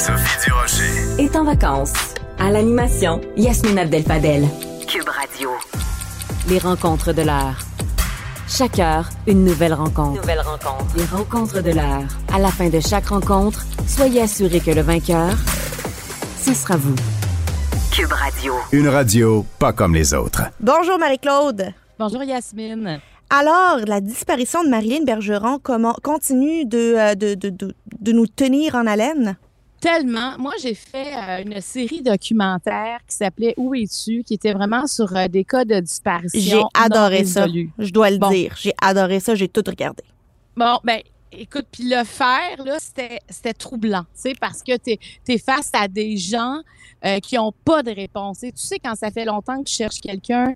Sophie Durocher. est en vacances. À l'animation, Yasmine Abdel-Fadel. Cube Radio. Les rencontres de l'heure. Chaque heure, une nouvelle rencontre. Nouvelle rencontre. Les rencontres de l'heure. À la fin de chaque rencontre, soyez assurés que le vainqueur, ce sera vous. Cube Radio. Une radio pas comme les autres. Bonjour Marie-Claude. Bonjour Yasmine. Alors, la disparition de Marilyn Bergeron comment, continue de, euh, de, de, de, de nous tenir en haleine? Tellement. Moi, j'ai fait euh, une série documentaire qui s'appelait Où es-tu, qui était vraiment sur euh, des cas de disparition. J'ai adoré ça. Je dois le Bon. dire. J'ai adoré ça. J'ai tout regardé. Bon, ben, écoute, puis le faire, là, c'était, troublant, tu sais, parce que t'es, es face à des gens euh, qui ont pas de réponse. Et tu sais, quand ça fait longtemps que tu cherches quelqu'un,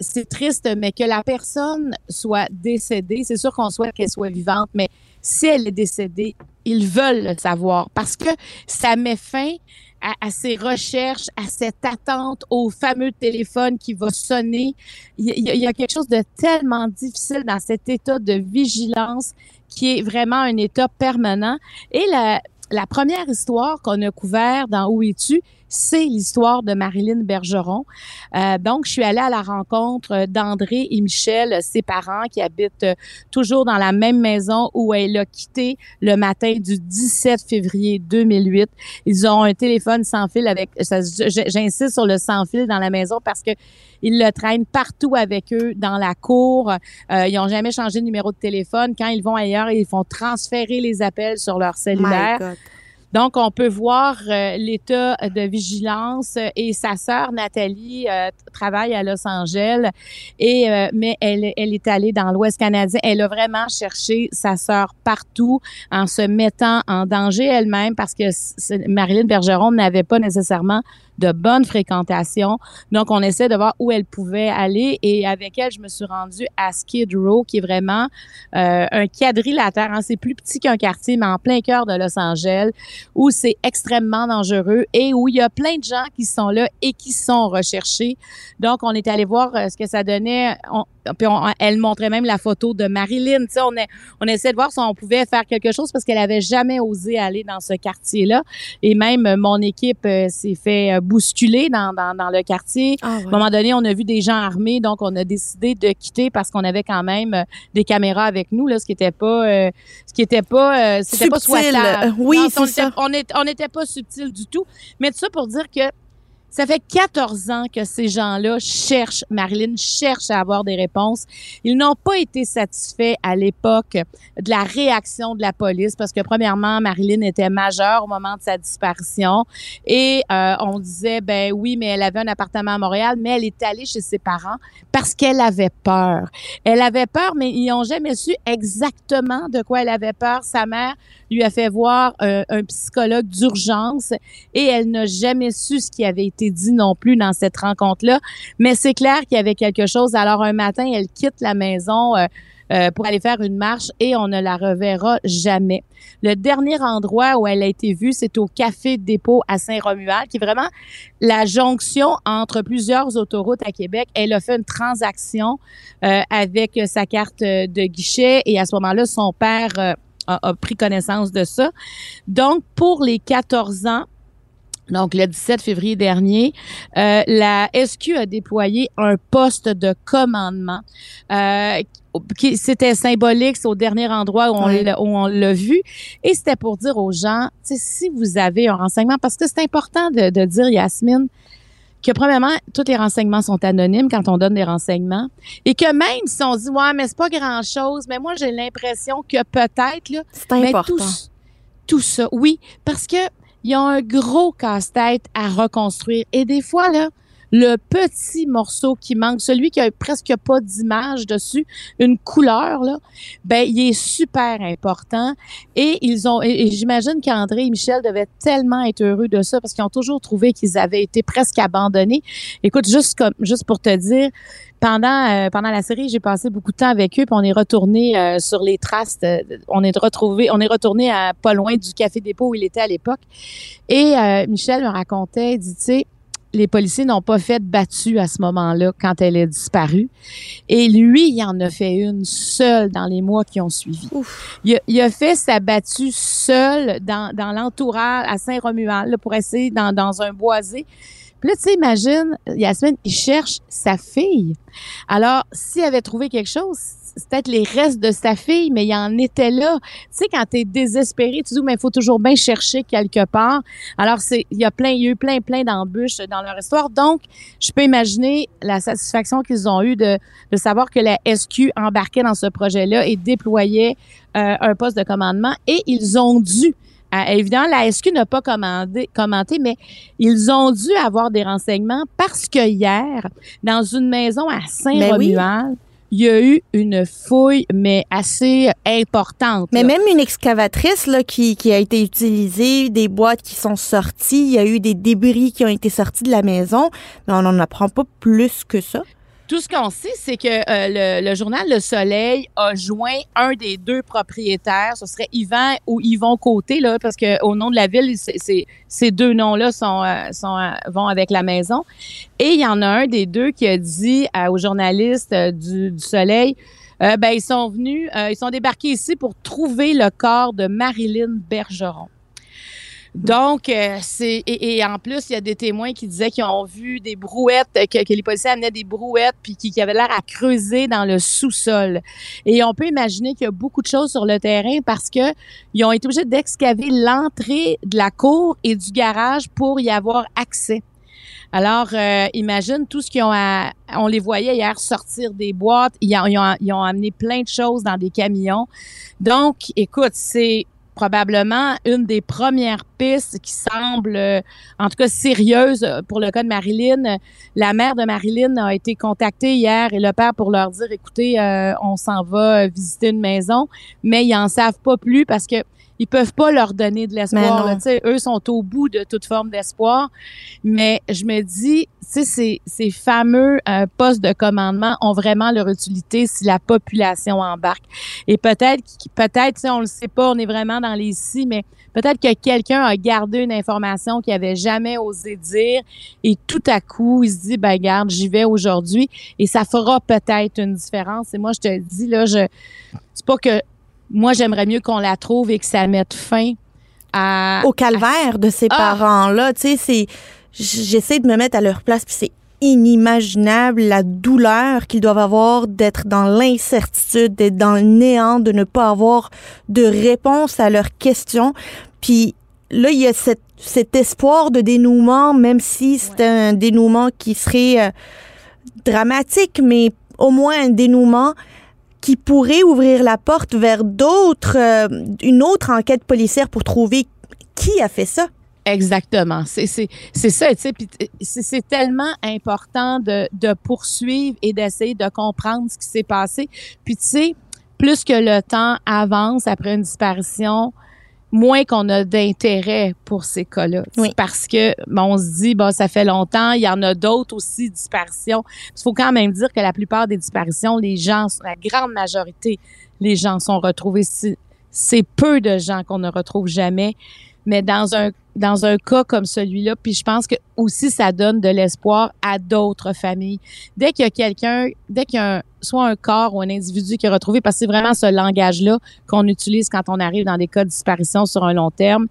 c'est triste, mais que la personne soit décédée, c'est sûr qu'on souhaite qu'elle soit vivante, mais si elle est décédée, ils veulent le savoir parce que ça met fin à, ces recherches, à cette attente au fameux téléphone qui va sonner. Il y, a- y a quelque chose de tellement difficile dans cet état de vigilance qui est vraiment un état permanent. Et la, la première histoire qu'on a couvert dans Où es-tu, c'est l'histoire de Marilyn Bergeron. Euh, donc, je suis allée à la rencontre d'André et Michel, ses parents qui habitent euh, toujours dans la même maison où elle a quitté le matin du 17 février 2008. Ils ont un téléphone sans fil avec, j'insiste sur le sans fil dans la maison parce que ils le traînent partout avec eux dans la cour. Euh, ils ont jamais changé de numéro de téléphone. Quand ils vont ailleurs, ils font transférer les appels sur leur cellulaire. My God. Donc, on peut voir euh, l'état de vigilance euh, et sa sœur Nathalie euh, travaille à Los Angeles et mais elle, elle est allée dans l'Ouest canadien. Elle a vraiment cherché sa sœur partout en se mettant en danger elle-même parce que Marilyn Bergeron n'avait pas nécessairement de bonne fréquentation. Donc, on essaie de voir où elle pouvait aller et avec elle, je me suis rendue à Skid Row, qui est vraiment euh, un quadrilatère. Hein. C'est plus petit qu'un quartier, mais en plein cœur de Los Angeles, où c'est extrêmement dangereux et où il y a plein de gens qui sont là et qui sont recherchés. Donc, on est allé voir euh, ce que ça donnait. On, puis on- elle montrait même la photo de Marilyn. Tu sais, on, est, on essaie de voir si on pouvait faire quelque chose parce qu'elle avait jamais osé aller dans ce quartier-là. Et même euh, mon équipe euh, s'est fait euh, bousculer dans, dans, dans le quartier. Ah, À un moment donné, on a vu des gens armés, donc on a décidé de quitter parce qu'on avait quand même des caméras avec nous, là, ce qui était pas, euh, ce qui était pas, euh, c'était pas Subtil. souhaitable. Oui, Non, c'est on était- ça. On est- on n'était pas subtil du tout. Mais tout ça pour dire que ça fait 14 ans que ces gens-là cherchent, Marilyn cherche à avoir des réponses. Ils n'ont pas été satisfaits à l'époque de la réaction de la police parce que premièrement, Marilyn était majeure au moment de sa disparition et euh, on disait ben oui, mais elle avait un appartement à Montréal, mais elle est allée chez ses parents parce qu'elle avait peur. Elle avait peur, mais ils n'ont jamais su exactement de quoi elle avait peur. Sa mère lui a fait voir euh, un psychologue d'urgence et elle n'a jamais su ce qui avait été dit non plus dans cette rencontre-là. Mais c'est clair qu'il y avait quelque chose. Alors un matin, elle quitte la maison. euh, euh, pour aller faire une marche et on ne la reverra jamais. Le dernier endroit où elle a été vue, c'est au Café Dépôt à Saint-Romuald, qui est vraiment la jonction entre plusieurs autoroutes à Québec. Elle a fait une transaction avec sa carte de guichet et à ce moment-là, son père a, a pris connaissance de ça. Donc, pour les 14 ans, donc le 17 février dernier, euh, la SQ a déployé un poste de commandement. Euh, qui c'était symbolique, c'est au dernier endroit où on l'a- où on l'a vu, et c'était pour dire aux gens, si vous avez un renseignement, parce que c'est important de, de dire, Yasmine, que premièrement, tous les renseignements sont anonymes quand on donne des renseignements, et que même si on dit, ouais, mais c'est pas grand chose, mais moi j'ai l'impression que peut-être là, C'est mais important. tout, tout ça, oui, parce que il y a un gros casse-tête à reconstruire. Et des fois, là, le petit morceau qui manque, celui qui a presque pas d'image dessus, une couleur, là, ben, il est super important. Et ils ont, et, j'imagine qu'André et Michel devaient tellement être heureux de ça parce qu'ils ont toujours trouvé qu'ils avaient été presque abandonnés. Écoute, juste comme, juste pour te dire, pendant euh, pendant la série, j'ai passé beaucoup de temps avec eux, puis on est retourné euh, sur les traces. de- on est retrouvé, on est retourné à pas loin du café dépôt où il était à l'époque. Et euh, Michel me racontait, dit, tu sais, les policiers n'ont pas fait battu à ce moment-là quand elle est disparue. Et lui, il en a fait une seule dans les mois qui ont suivi. Il a, il a, fait sa battue seule dans, dans l'entourage à Saint-Romuald pour essayer dans, dans un boisé. Puis là, tu sais, imagine, Yasmine, il cherche sa fille. Alors, s'il avait trouvé quelque chose, c'est peut-être les restes de sa fille, mais il en était là. Tu sais, quand tu es désespéré, tu dis, mais il faut toujours bien chercher quelque part. Alors, c'est, il y a plein, il eu plein, plein d'embûches dans leur histoire. Donc, je peux imaginer la satisfaction qu'ils ont eue de, de savoir que la SQ embarquait dans ce projet-là et déployait euh, un poste de commandement. Et ils ont dû évidemment, la SQ n'a pas commandé, commenté, mais ils ont dû avoir des renseignements parce que hier, dans une maison à Saint-Romuald, il y a eu une fouille, mais assez importante. Mais même une excavatrice là, qui, qui a été utilisée, des boîtes qui sont sorties, il y a eu des débris qui ont été sortis de la maison, mais on n'en apprend pas plus que ça. Tout ce qu'on sait, c'est que euh, le, journal Le Soleil a joint un des deux propriétaires. Ce serait Yvan ou Yvon Côté, là, parce que au nom de la ville, ces deux noms-là sont, euh, euh, vont avec la maison. Et il y en a un des deux qui a dit aux journalistes du, du Soleil, ben ils sont venus, ils sont débarqués ici pour trouver le corps de Marilyn Bergeron. Donc, euh, c'est et, en plus, il y a des témoins qui disaient qu'ils ont vu des brouettes, que, que les policiers amenaient des brouettes, puis qui, qui avaient l'air à creuser dans le sous-sol. Et on peut imaginer qu'il y a beaucoup de choses sur le terrain parce que ils ont été obligés d'excaver l'entrée de la cour et du garage pour y avoir accès. Alors, euh, imagine tout ce qu'ils ont à, On les voyait hier sortir des boîtes. Ils ont, ils, ont, ils ont amené plein de choses dans des camions. Donc, écoute, c'est probablement une des premières pistes qui semble, euh, en tout cas sérieuse pour le cas de Marilyn. La mère de Marilyn a été contactée hier et le père pour leur dire, écoutez, euh, on s'en va visiter une maison, mais ils en savent pas plus parce que ils peuvent pas leur donner de l'espoir. Eux sont au bout de toute forme d'espoir. Mais je me dis, ces, ces fameux euh, postes de commandement ont vraiment leur utilité si la population embarque. Et peut-être, peut-être, on le sait pas, on est vraiment dans les si, mais peut-être que quelqu'un a gardé une information qu'il avait jamais osé dire et tout à coup, il se dit, ben garde, j'y vais aujourd'hui et ça fera peut-être une différence. Et moi, je te dis, là, je, c'est pas que moi, j'aimerais mieux qu'on la trouve et que ça mette fin à, au calvaire de ces ah! parents-là. Tu sais, c'est, j'essaie de me mettre à leur place, puis c'est inimaginable la douleur qu'ils doivent avoir d'être dans l'incertitude, d'être dans le néant, de ne pas avoir de réponse à leurs questions. Puis là, il y a cet, cet espoir de dénouement, même si c'est un dénouement qui serait euh, dramatique, mais au moins un dénouement qui pourrait ouvrir la porte vers d'autres, euh, une autre enquête policière pour trouver qui a fait ça. Exactement. C'est ça, tu sais, c'est tellement important de, de poursuivre et d'essayer de comprendre ce qui s'est passé. Puis tu sais, plus que le temps avance après une disparition, moins qu'on a d'intérêt pour ces cas-là. Parce que bon, on se dit, bon, ça fait longtemps, il y en a d'autres aussi, disparitions. Il faut quand même dire que la plupart des disparitions, les gens, la grande majorité, les gens sont retrouvés. C'est peu de gens qu'on ne retrouve jamais. Mais dans un dans un cas comme celui-là, puis je pense que aussi ça donne de l'espoir à d'autres familles. Dès qu'il y a quelqu'un, dès qu'il y a soit un corps ou un individu qui est retrouvé, parce que c'est vraiment ce langage-là qu'on utilise quand on arrive dans des cas de disparition sur un long terme,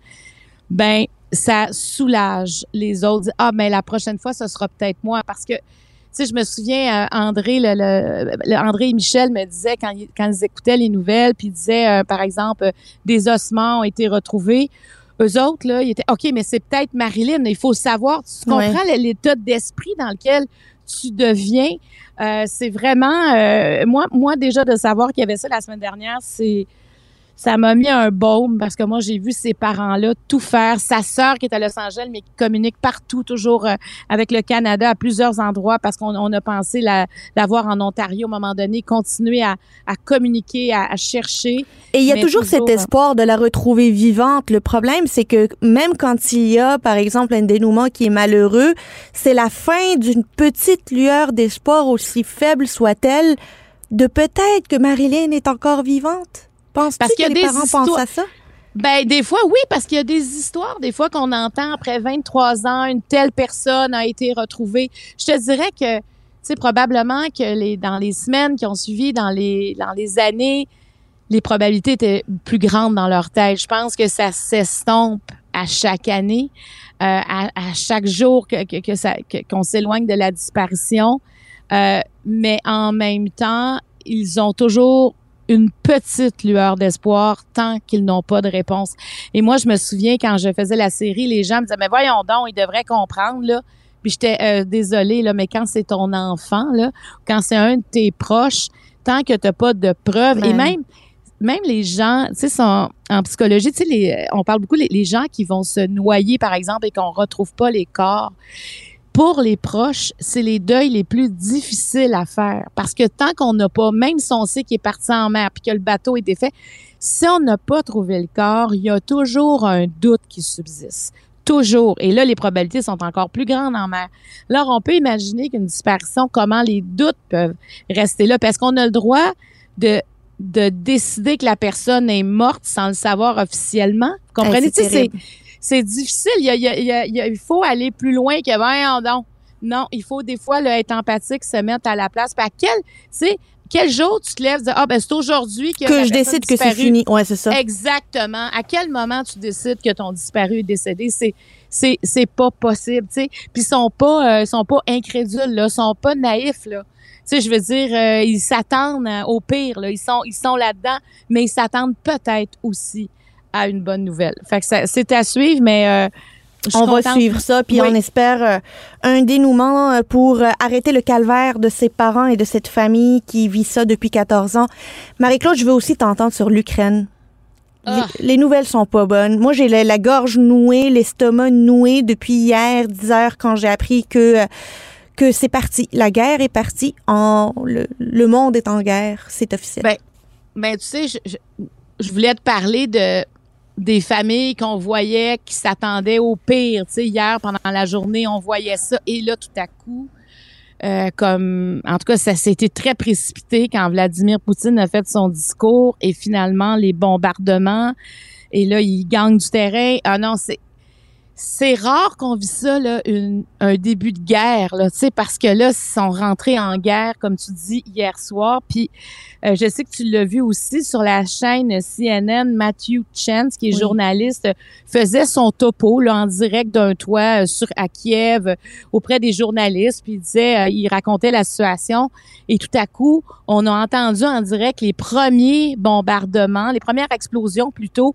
ben ça soulage les autres. Ah, mais la prochaine fois, ce sera peut-être moi, parce que tu sais, je me souviens, euh, André, le, André et Michel me disaient quand, quand ils écoutaient les nouvelles, puis ils disaient, euh, par exemple, des ossements ont été retrouvés eux autres, là, ils étaient OK, mais c'est peut-être Marilyn. Il faut savoir, tu comprends l'état d'esprit dans lequel tu deviens? Euh, c'est vraiment, euh, moi, moi déjà de savoir qu'il y avait ça la semaine dernière, c'est ça m'a mis un baume parce que moi, j'ai vu ces parents-là tout faire. Sa sœur qui est à Los Angeles, mais qui communique partout, toujours euh, avec le Canada à plusieurs endroits parce qu'on on a pensé l'avoir en Ontario à un moment donné, continuer à, à communiquer, à, chercher. Et il y a toujours, cet euh, espoir de la retrouver vivante. Le problème, c'est que même quand il y a, par exemple, un dénouement qui est malheureux, c'est la fin d'une petite lueur d'espoir, aussi faible soit-elle, de peut-être que Marilyn est encore vivante. Penses-tu que les parents pensent à ça? Ben, des fois, oui, parce qu'il y a des histoires, des fois, qu'on entend après 23 ans, une telle personne a été retrouvée. Je te dirais que, tu sais, probablement que les, dans les semaines qui ont suivi, dans les, dans les années, les probabilités étaient plus grandes dans leur tête. Je pense que ça s'estompe à chaque année, euh, à, à, chaque jour que, que, que ça, qu'on s'éloigne de la disparition. Euh, mais en même temps, ils ont toujours une petite lueur d'espoir tant qu'ils n'ont pas de réponse. Et moi, je me souviens quand je faisais la série, les gens me disaient, mais voyons donc, ils devraient comprendre, là. Puis j'étais euh, désolée, là, mais quand c'est ton enfant, là, quand c'est un de tes proches, tant que tu n'as pas de preuves, et même, même les gens, tu sais, sont en psychologie, tu sais, on parle beaucoup les, les gens qui vont se noyer, par exemple, et qu'on retrouve pas les corps pour les proches, c'est les deuils les plus difficiles à faire parce que tant qu'on n'a pas, même si on sait qu'il est parti en mer puis que le bateau est défait, si on n'a pas trouvé le corps, il y a toujours un doute qui subsiste. Toujours. Et là, les probabilités sont encore plus grandes en mer. Alors, on peut imaginer qu'une disparition, comment les doutes peuvent rester là parce qu'on a le droit de de décider que la personne est morte sans le savoir officiellement. Vous comprenez? Hey, c'est difficile. Il, y a, il, y a, il, faut aller plus loin que ben non. Non, il faut des fois là, être empathique, se mettre à la place. Puis à quel, tu sais, quel jour tu te lèves, ah ben c'est aujourd'hui que, que je décide que c'est fini. Ouais, c'est ça. Exactement. À quel moment tu décides que ton disparu est décédé? C'est c'est c'est pas possible, tu sais. Puis ils sont pas euh, sont pas incrédules là, sont pas naïfs là. Tu sais, je veux dire, euh, ils s'attendent au pire là. Ils sont ils sont là-dedans, mais ils s'attendent peut-être aussi à une bonne nouvelle. Fait que c'est à suivre, mais euh, on va suivre ça, puis on espère euh, un dénouement euh, pour arrêter le calvaire de ses parents et de cette famille qui vit ça depuis 14 ans. Marie-Claude, je veux aussi t'entendre sur l'Ukraine. Ah. Les, nouvelles sont pas bonnes. Moi, j'ai la, gorge nouée, l'estomac noué depuis hier, 10 heures, quand j'ai appris que que c'est parti. La guerre est partie. En, le, monde est en guerre. C'est officiel. Ben, ben tu sais, je, je voulais te parler de des familles qu'on voyait qui s'attendaient au pire. Tu sais, hier, pendant la journée, on voyait ça. Et là, tout à coup, euh, comme, en tout cas, ça s'était très précipité quand Vladimir Poutine a fait son discours et finalement, les bombardements. Et là, il gagne du terrain. Ah non, c'est, c'est rare qu'on vit ça, là, un début de guerre, là, tu sais, parce que là, ils sont rentrés en guerre, comme tu dis, hier soir. Puis, euh, je sais que tu l'as vu aussi sur la chaîne CNN, Matthew Chance, qui est journaliste, faisait son topo, là, en direct d'un toit euh, sur, à Kiev, auprès des journalistes, puis il disait, euh, il racontait la situation. Et tout à coup, on a entendu en direct les premiers bombardements, les premières explosions plutôt,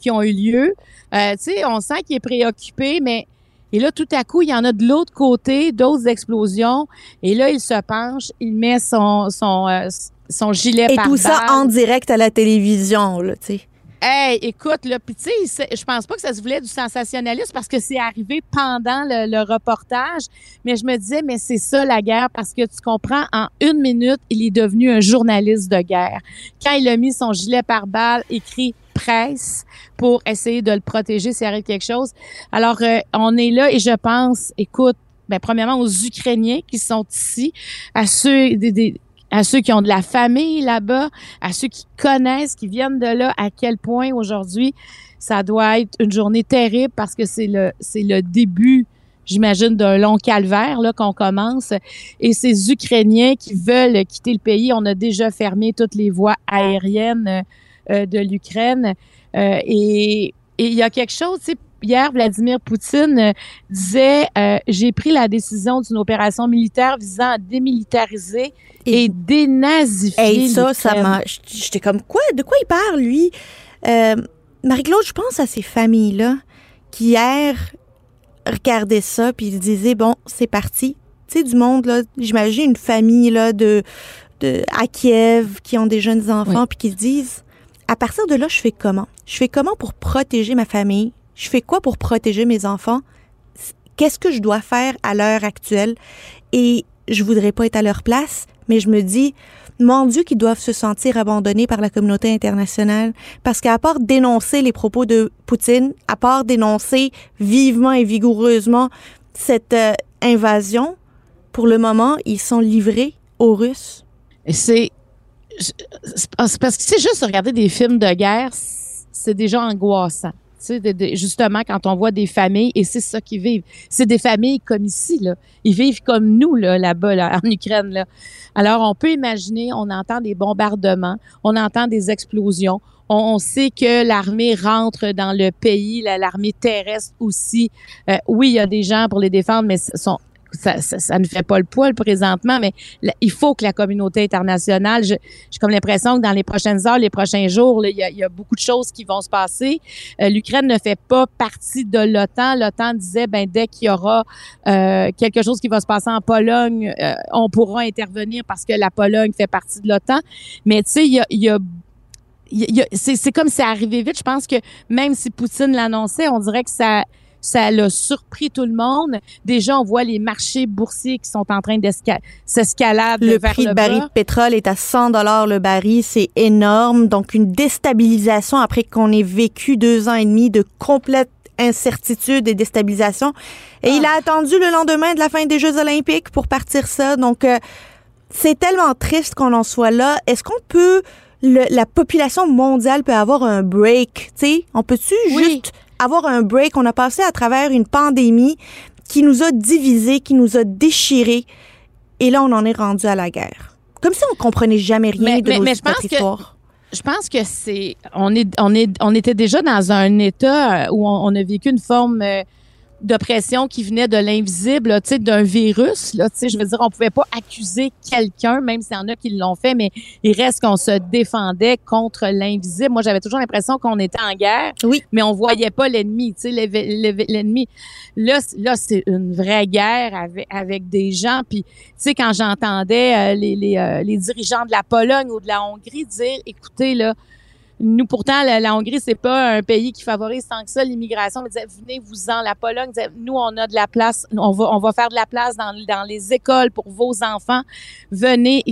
qui ont eu lieu. tu sais, on sent qu'il est préoccupé mais et là, tout à coup, il y en a de l'autre côté, d'autres explosions. Et là, il se penche, il met son, son, euh, son gilet Et tout ça en direct à la télévision, là, tu sais. Hey, écoute, là, puis tu sais, je pense pas que ça se voulait du sensationnalisme parce que c'est arrivé pendant le, reportage, mais je me disais, mais c'est ça la guerre parce que tu comprends, en une minute, il est devenu un journaliste de guerre. Quand il a mis son gilet par balle écrit presse pour essayer de le protéger s'il arrive quelque chose. Alors, euh, on est là et je pense, écoute, ben, premièrement aux Ukrainiens qui sont ici, à ceux des, à ceux qui ont de la famille là-bas, à ceux qui connaissent, qui viennent de là, à quel point aujourd'hui ça doit être une journée terrible parce que c'est le c'est le début j'imagine, d'un long calvaire là qu'on commence. Et ces Ukrainiens qui veulent quitter le pays, on a déjà fermé toutes les voies aériennes euh, de l'Ukraine. Euh, et il y a quelque chose, tu hier, Vladimir Poutine euh, disait J'ai pris la décision d'une opération militaire visant à démilitariser et, dénazifier. Et ça, ça m'a. J'étais comme Quoi? De quoi il parle, lui? Marie-Claude, je pense à ces familles-là qui hier regardaient ça puis ils disaient Bon, c'est parti. Tu sais, du monde, là, j'imagine une famille là, de, de, à Kiev qui ont des jeunes enfants puis qui se disent à partir de là, je fais comment? Je fais comment pour protéger ma famille? Je fais quoi pour protéger mes enfants? Qu'est-ce que je dois faire à l'heure actuelle? Et je voudrais pas être à leur place, mais je me dis, mon Dieu, qu'ils doivent se sentir abandonnés par la communauté internationale. Parce qu'à part dénoncer les propos de Poutine, à part dénoncer vivement et vigoureusement cette euh, invasion, pour le moment, ils sont livrés aux Russes. C'est parce que c'est juste regarder des films de guerre, c'est déjà angoissant. Justement, quand on voit des familles, et c'est ça qu'ils vivent. C'est des familles comme ici, là. Ils vivent comme nous, là, là-bas, là, en Ukraine, là. Alors, on peut imaginer, on entend des bombardements, on entend des explosions. On, sait que l'armée rentre dans le pays, la- l'armée terrestre aussi. Euh, oui, il y a des gens pour les défendre, mais sont, ça, ça, ça ne fait pas le poids présentement, mais il faut que la communauté internationale, j'ai comme l'impression que dans les prochaines heures, les prochains jours, là, il, y a, il y a beaucoup de choses qui vont se passer. Euh, L'Ukraine ne fait pas partie de l'OTAN. L'OTAN disait, ben dès qu'il y aura euh, quelque chose qui va se passer en Pologne, euh, on pourra intervenir parce que la Pologne fait partie de l'OTAN. Mais tu sais, il y a, il y a c'est comme c'est arrivé vite. Je pense que même si Poutine l'annonçait, on dirait que ça ça l'a surpris tout le monde. Déjà, on voit les marchés boursiers qui sont en train d'escalader Le vers prix le de baril de pétrole est à 100 dollars le baril, c'est énorme. Donc une déstabilisation après qu'on ait vécu deux ans et demi de complète incertitude et déstabilisation. Et il a attendu le lendemain de la fin des Jeux olympiques pour partir ça. Donc euh, c'est tellement triste qu'on en soit là. Est-ce qu'on peut le- la population mondiale peut avoir un break, tu sais, on peut-tu Oui. juste avoir un break On a passé à travers une pandémie qui nous a divisés, qui nous a déchirés et là on en est rendu à la guerre. Comme si on comprenait jamais rien Mais- de mais- nos- mais je notre pense que-. Je pense que c'est on est on est on était déjà dans un état euh, où on, on a vécu une forme d'oppression qui venait de l'invisible, tu sais, d'un virus. Là, tu sais, je veux dire, on pouvait pas accuser quelqu'un, même s'il y en a qui l'ont fait, mais il reste qu'on se défendait contre l'invisible. Moi, j'avais toujours l'impression qu'on était en guerre, Oui. mais on voyait pas l'ennemi. Tu sais, l'ennemi. Là, là, c'est une vraie guerre avec, avec des gens. Puis, tu sais, quand j'entendais euh, les, les, euh, les dirigeants de la Pologne ou de la Hongrie dire, écoutez, là, nous, pourtant, la, la Hongrie, c'est pas un pays qui favorise tant que ça l'immigration. Mais disait, venez-vous-en. La Pologne disait, nous, on a de la place. On va, on va faire de la place dans, dans les écoles pour vos enfants. Venez.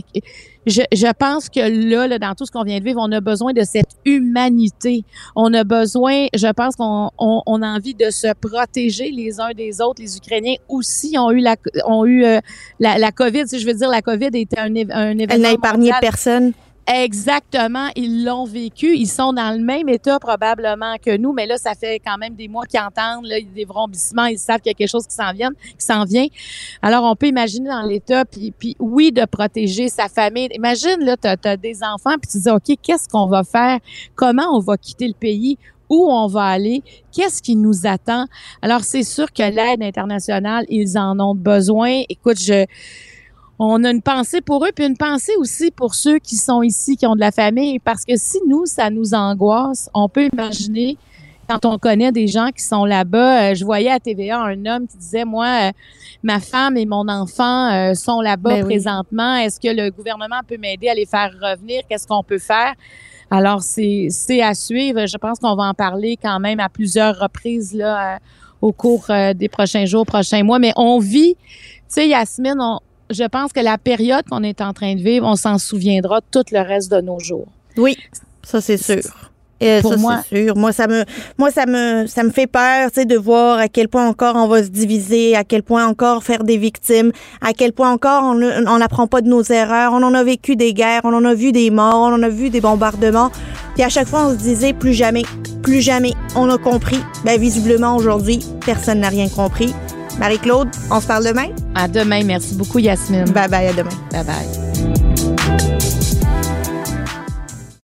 Je, je pense que là, là, dans tout ce qu'on vient de vivre, on a besoin de cette humanité. On a besoin, je pense qu'on on, on a envie de se protéger les uns des autres. Les Ukrainiens aussi ont eu la, ont eu euh, la, la COVID. Si je veux dire, la COVID était un, un événement Elle n'a épargné mondial. personne. Exactement, ils l'ont vécu. Ils sont dans le même état probablement que nous, mais là, ça fait quand même des mois qu'ils entendent là, des vrombissements. Ils savent qu'il y a quelque chose qui s'en vient, qui s'en vient. Alors, on peut imaginer dans l'état, puis, puis oui, de protéger sa famille. Imagine, là, tu as, des enfants, puis tu dis, OK, qu'est-ce qu'on va faire? Comment on va quitter le pays? Où on va aller? Qu'est-ce qui nous attend? Alors, c'est sûr que l'aide internationale, ils en ont besoin. Écoute, je on a une pensée pour eux, puis une pensée aussi pour ceux qui sont ici, qui ont de la famille, parce que si nous, ça nous angoisse, on peut imaginer quand on connaît des gens qui sont là-bas. Euh, je voyais à TVA un homme qui disait, moi, euh, ma femme et mon enfant euh, sont là-bas Ben oui. présentement. Est-ce que le gouvernement peut m'aider à les faire revenir? Qu'est-ce qu'on peut faire? Alors, c'est c'est à suivre. Je pense qu'on va en parler quand même à plusieurs reprises là, au cours des prochains jours, prochains mois. Mais on vit, tu sais, Yasmine, on, je pense que la période qu'on est en train de vivre, on s'en souviendra tout le reste de nos jours. Oui, ça c'est sûr. Et Pour ça, moi- c'est sûr. Moi, ça me, moi, ça me, ça me fait peur, tu sais, de voir à quel point encore on va se diviser, à quel point encore faire des victimes, à quel point encore on n'apprend pas de nos erreurs. On en a vécu des guerres, on en a vu des morts, on en a vu des bombardements. Puis à chaque fois, on se disait plus jamais, plus jamais. On a compris. Ben visiblement aujourd'hui, personne n'a rien compris. Marie-Claude, on se parle demain. À demain. Merci beaucoup, Yasmine. Bye bye, à demain. Bye bye.